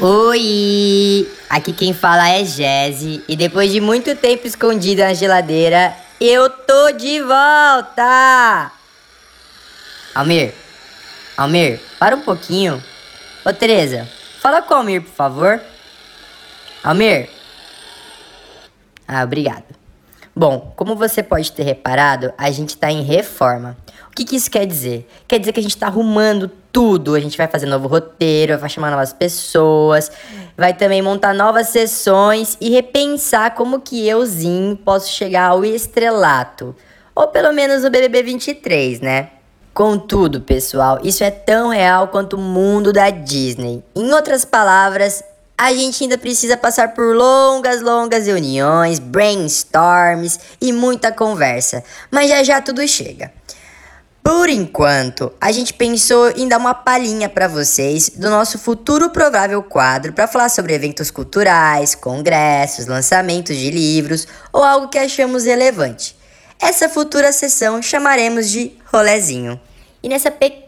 Oi! Aqui quem fala é Jesse e depois de muito tempo escondida na geladeira, eu tô de volta! Almir, Almir, para um pouquinho. Ô Tereza, fala com o Almir, por favor. Almir. Ah, obrigado. Bom, como você pode ter reparado, a gente tá em reforma. O que, que isso quer dizer? Quer dizer que a gente tá arrumando tudo. A gente vai fazer novo roteiro, vai chamar novas pessoas, vai também montar novas sessões e repensar como que euzinho posso chegar ao estrelato. Ou pelo menos no BBB 23, né? Contudo, pessoal, isso é tão real quanto o mundo da Disney. Em outras palavras, a gente ainda precisa passar por longas, longas reuniões, brainstorms e muita conversa. Mas já já tudo chega. Por enquanto, a gente pensou em dar uma palhinha para vocês do nosso futuro provável quadro para falar sobre eventos culturais, congressos, lançamentos de livros ou algo que achamos relevante. Essa futura sessão chamaremos de rolezinho. E nessa pequena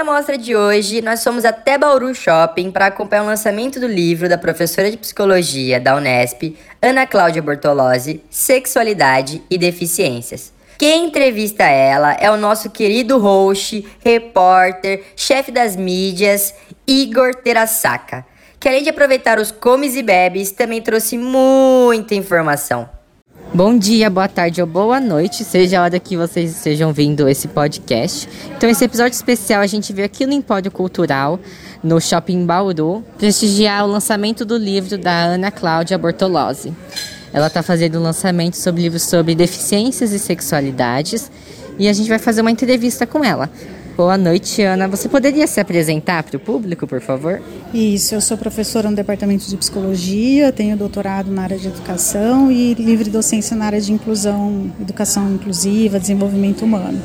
amostra de hoje, nós fomos até Bauru Shopping para acompanhar o lançamento do livro da professora de psicologia da Unesp, Ana Cláudia Bortolozzi, Sexualidade e Deficiências. Quem entrevista ela é o nosso querido host, repórter, chefe das mídias, Igor Terasaka, que além de aproveitar os comes e bebes, também trouxe muita informação. Bom dia, boa tarde ou boa noite, seja a hora que vocês estejam vindo esse podcast. Então, esse episódio especial a gente veio aqui no Empório Cultural, no Shopping Bauru, prestigiar o lançamento do livro da Ana Cláudia Bortolozzi. Ela está fazendo um lançamento sobre livros sobre deficiências e sexualidades e a gente vai fazer uma entrevista com ela. Boa noite, Ana. Você poderia se apresentar para o público, por favor? Isso, eu sou professora no Departamento de Psicologia, tenho doutorado na área de educação e livre docência na área de inclusão, educação inclusiva, desenvolvimento humano.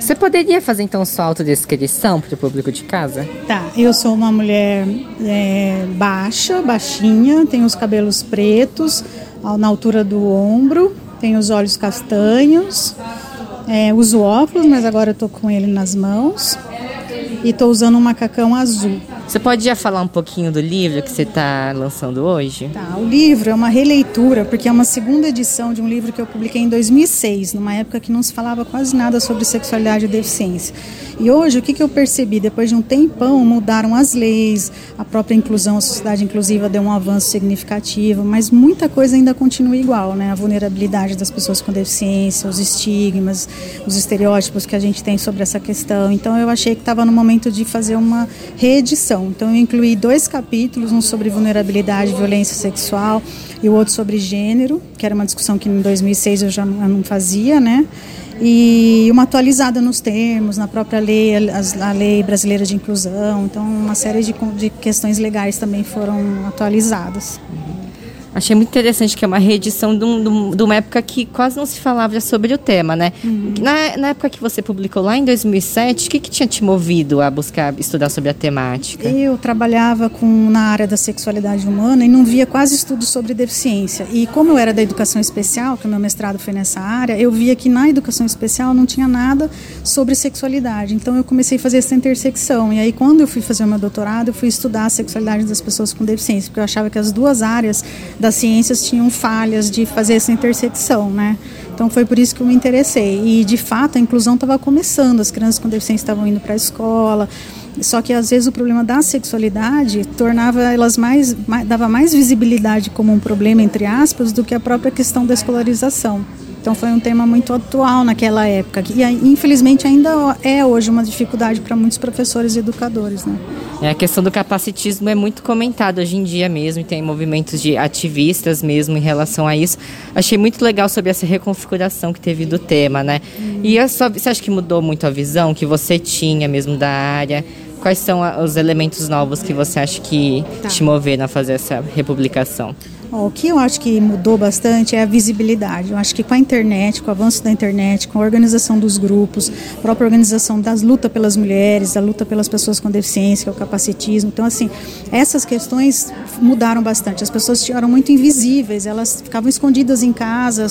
Você poderia fazer então sua autodescrição para o público de casa? Tá, eu sou uma mulher é, baixa, baixinha, tenho os cabelos pretos, na altura do ombro, tenho os olhos castanhos, é, uso óculos, mas agora estou com ele nas mãos e estou usando um macacão azul. Você pode já falar um pouquinho do livro que você está lançando hoje? Tá, o livro é uma releitura, porque é uma segunda edição de um livro que eu publiquei em 2006, numa época que não se falava quase nada sobre sexualidade e deficiência. E hoje, o que, que eu percebi? Depois de um tempão, mudaram as leis, a própria inclusão, a sociedade inclusiva deu um avanço significativo, mas muita coisa ainda continua igual, né? A vulnerabilidade das pessoas com deficiência, os estigmas, os estereótipos que a gente tem sobre essa questão. Então, eu achei que estava no momento de fazer uma reedição. Então, eu incluí dois capítulos, um sobre vulnerabilidade e violência sexual e o outro sobre gênero, que era uma discussão que em 2006 eu já não fazia, né? e uma atualizada nos termos, na própria lei, a, a lei brasileira de inclusão. Então, uma série de, de questões legais também foram atualizadas. Achei muito interessante que é uma reedição de, um, de, uma época que quase não se falava sobre o tema, né? Uhum. Na, na, época que você publicou lá em 2007, o que, que tinha te movido a buscar estudar sobre a temática? Eu trabalhava com, na área da sexualidade humana e não via quase estudos sobre deficiência. E como eu era da educação especial, que o meu mestrado foi nessa área, eu via que na educação especial não tinha nada sobre sexualidade. Então eu comecei a fazer essa intersecção. E aí quando eu fui fazer o meu doutorado, eu fui estudar a sexualidade das pessoas com deficiência, porque eu achava que as duas áreas das ciências tinham falhas de fazer essa intersecção, né? Então foi por isso que eu me interessei. E de fato a inclusão estava começando, as crianças com deficiência estavam indo para a escola. Só que às vezes o problema da sexualidade tornava elas mais, mais, dava mais visibilidade como um problema entre aspas do que a própria questão da escolarização. Então foi um tema muito atual naquela época e infelizmente ainda é hoje uma dificuldade para muitos professores e educadores, né? É, a questão do capacitismo é muito comentada hoje em dia mesmo, e tem movimentos de ativistas mesmo em relação a isso. Achei muito legal sobre essa reconfiguração que teve do tema, né? Hum. E a sua, você acha que mudou muito a visão que você tinha mesmo da área? Quais são os elementos novos que você acha que tá. te moveram a fazer essa republicação? O que eu acho que mudou bastante é a visibilidade. Eu acho que com a internet, com o avanço da internet, com a organização dos grupos, a própria organização das lutas pelas mulheres, a luta pelas pessoas com deficiência, o capacitismo. Então, assim, essas questões mudaram bastante. As pessoas eram muito invisíveis, elas ficavam escondidas em casa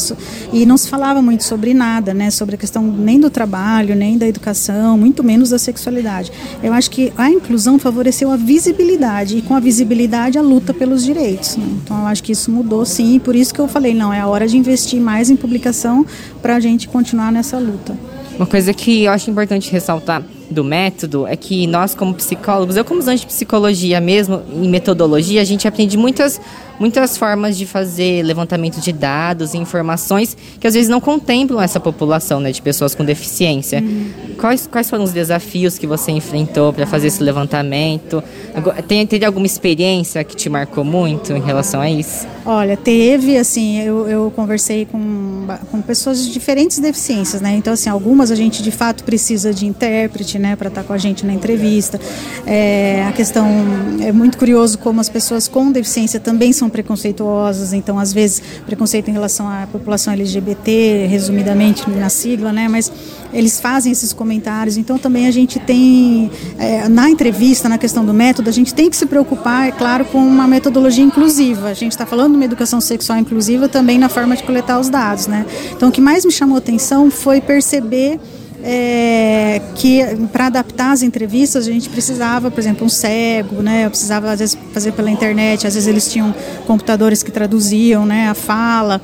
e não se falava muito sobre nada, né? Sobre a questão nem do trabalho, nem da educação, muito menos da sexualidade. Eu acho que a inclusão favoreceu a visibilidade e com a visibilidade a luta pelos direitos. Né? Então, eu acho que isso mudou sim, e por isso que eu falei, não, é a hora de investir mais em publicação para a gente continuar nessa luta. Uma coisa que eu acho importante ressaltar do método é que nós, como psicólogos, eu como estudante de psicologia mesmo, em metodologia, a gente aprende muitas, muitas formas de fazer levantamento de dados e informações que às vezes não contemplam essa população né, de pessoas com deficiência. Uhum. Quais, quais foram os desafios que você enfrentou para fazer esse levantamento? Tem, teve alguma experiência que te marcou muito em relação a isso? Olha, teve, assim, eu, eu conversei com, com pessoas de diferentes deficiências, né? Então, assim, algumas a gente de fato precisa de intérprete, né, para estar tá com a gente na entrevista. É, a questão é muito curioso como as pessoas com deficiência também são preconceituosas, então às vezes preconceito em relação à população LGBT, resumidamente na sigla, né, mas eles fazem esses comentários. Então também a gente tem é, na entrevista, na questão do método, a gente tem que se preocupar, é claro, com uma metodologia inclusiva. A gente está falando de uma educação sexual inclusiva também na forma de coletar os dados, né? Então o que mais me chamou atenção foi perceber é, que para adaptar as entrevistas a gente precisava, por exemplo, um cego, né? Eu precisava às vezes fazer pela internet, às vezes eles tinham computadores que traduziam, né, a fala.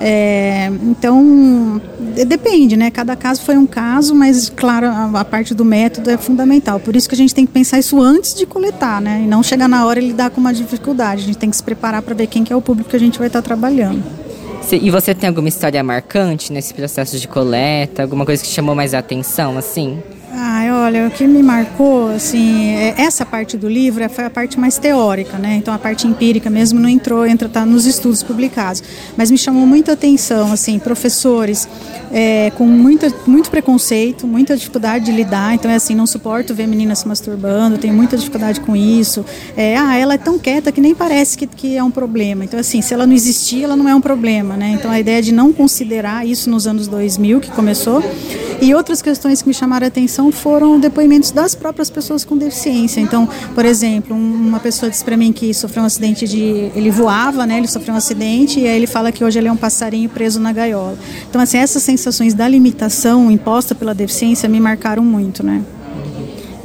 É, então depende, né? Cada caso foi um caso, mas claro a, a, parte do método é fundamental. Por isso que a gente tem que pensar isso antes de coletar, né? E não chegar na hora e lidar com uma dificuldade. A gente tem que se preparar para ver quem que é o público que a gente vai estar trabalhando. E você tem alguma história marcante nesse processo de coleta? Alguma coisa que chamou mais a atenção, assim? Ah, olha, o que me marcou, assim, é, essa parte do livro foi a parte mais teórica, né? Então a parte empírica mesmo não entrou, entra tá nos estudos publicados. Mas me chamou muita atenção, assim, professores é, com muita, muito preconceito, muita dificuldade de lidar. Então é assim, não suporto ver meninas se masturbando, tenho muita dificuldade com isso. É, ah, ela é tão quieta que nem parece que, que é um problema. Então assim, se ela não existir, ela não é um problema, né? Então a ideia de não considerar isso nos anos 2000 que começou e outras questões que me chamaram a atenção foram depoimentos das próprias pessoas com deficiência. Então, por exemplo, uma pessoa disse para mim que sofreu um acidente de. Ele voava, né? Ele sofreu um acidente e aí ele fala que hoje ele é um passarinho preso na gaiola. Então, assim, essas sensações da limitação imposta pela deficiência me marcaram muito, né?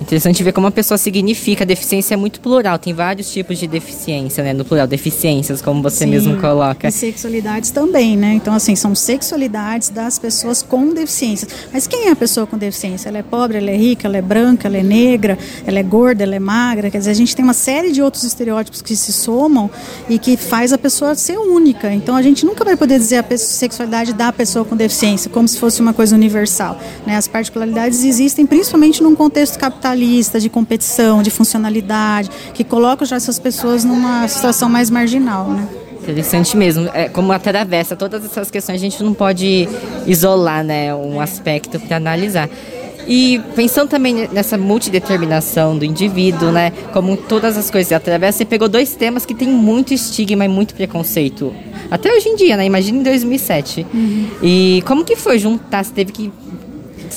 Interessante ver como a pessoa significa. A deficiência é muito plural, tem vários tipos de deficiência, né? No plural, deficiências, como você Sim, mesmo coloca. E sexualidades também, né? Então, assim, são sexualidades das pessoas com deficiência. Mas quem é a pessoa com deficiência? Ela é pobre, ela é rica, ela é branca, ela é negra, ela é gorda, ela é magra. Quer dizer, a gente tem uma série de outros estereótipos que se somam e que faz a pessoa ser única. Então, a gente nunca vai poder dizer a sexualidade da pessoa com deficiência como se fosse uma coisa universal. Né? As particularidades existem principalmente num contexto capitalista capitalista, de competição, de funcionalidade, que coloca já essas pessoas numa situação mais marginal, né? Interessante mesmo. É, como atravessa todas essas questões, a gente não pode isolar né, um aspecto para analisar. E pensando também nessa multideterminação do indivíduo, né? Como todas as coisas atravessa, você pegou dois temas que tem muito estigma e muito preconceito. Até hoje em dia, né? Imagina em 2007. Uhum. E como que foi juntar? Você teve que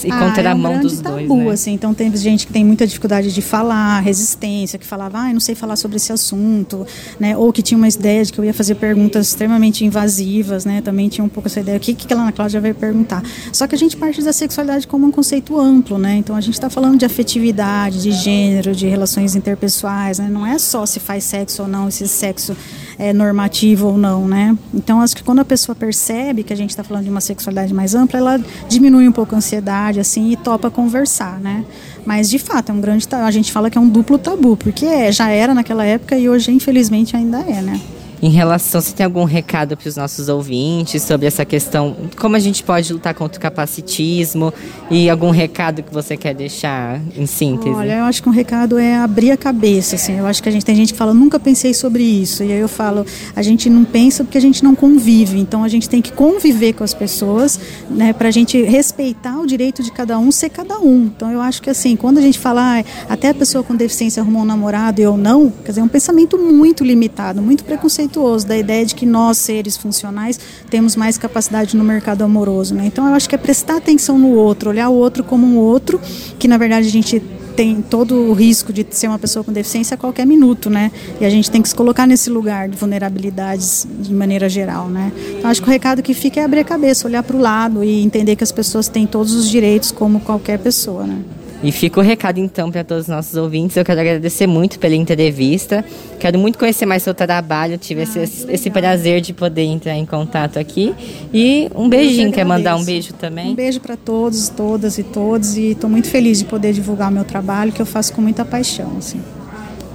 e ah, é um dos tabu, dois, né? assim. Então tem gente que tem muita dificuldade de falar, resistência, que falava, ah, eu não sei falar sobre esse assunto, né? Ou que tinha uma ideia de que eu ia fazer perguntas extremamente invasivas, né? Também tinha um pouco essa ideia, o que, que a Ana Cláudia vai perguntar? Só que a gente parte da sexualidade como um conceito amplo, né? Então a gente está falando de afetividade, de gênero, de relações interpessoais, né? Não é só se faz sexo ou não, se sexo é normativo ou não, né? Então acho que quando a pessoa percebe que a gente está falando de uma sexualidade mais ampla, ela diminui um pouco a ansiedade, assim, e topa conversar, né? Mas de fato é um grande a gente fala que é um duplo tabu, porque é, já era naquela época e hoje infelizmente ainda é, né? Em relação, se tem algum recado para os nossos ouvintes sobre essa questão, como a gente pode lutar contra o capacitismo e algum recado que você quer deixar em síntese? Olha, eu acho que um recado é abrir a cabeça, assim. Eu acho que a gente tem gente que fala, nunca pensei sobre isso. E aí eu falo, a gente não pensa porque a gente não convive. Então a gente tem que conviver com as pessoas, né, para a gente respeitar o direito de cada um ser cada um. Então eu acho que assim, quando a gente fala, ah, até a pessoa com deficiência arrumou um namorado e eu não, quer dizer, é um pensamento muito limitado, muito preconceituoso preconceituoso da ideia de que nós, seres funcionais, temos mais capacidade no mercado amoroso. Né? Então eu acho que é prestar atenção no outro, olhar o outro como um outro, que na verdade a gente tem todo o risco de ser uma pessoa com deficiência a qualquer minuto, né? E a gente tem que se colocar nesse lugar de vulnerabilidades de maneira geral, né? Então acho que o recado que fica é abrir a cabeça, olhar para o lado e entender que as pessoas têm todos os direitos como qualquer pessoa, né? E fica o recado então para todos os nossos ouvintes. Eu quero agradecer muito pela entrevista. Quero muito conhecer mais seu trabalho. tive ah, esse, esse, prazer de poder entrar em contato aqui. E um beijinho. Quer mandar um beijo também? Um beijo para todos, todas e todos. E estou muito feliz de poder divulgar o meu trabalho, que eu faço com muita paixão. Assim.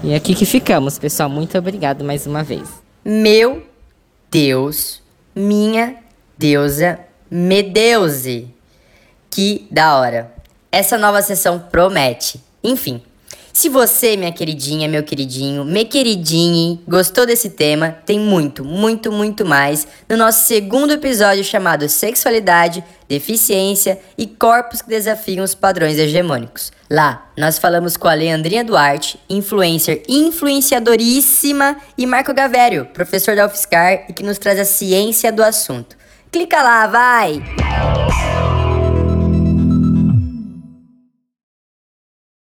E aqui que ficamos, pessoal. Muito obrigado mais uma vez. Meu Deus, minha deusa, Medeuse. Que da hora. Essa nova sessão promete. Enfim, se você, minha queridinha, meu queridinho, me queridinho, gostou desse tema, tem muito, muito, muito mais no nosso segundo episódio chamado Sexualidade, Deficiência e Corpos que Desafiam os Padrões Hegemônicos. Lá, nós falamos com a Leandrinha Duarte, influencer influenciadoríssima, e Marco Gavério, professor da UFSCar e que nos traz a ciência do assunto. Clica lá, vai!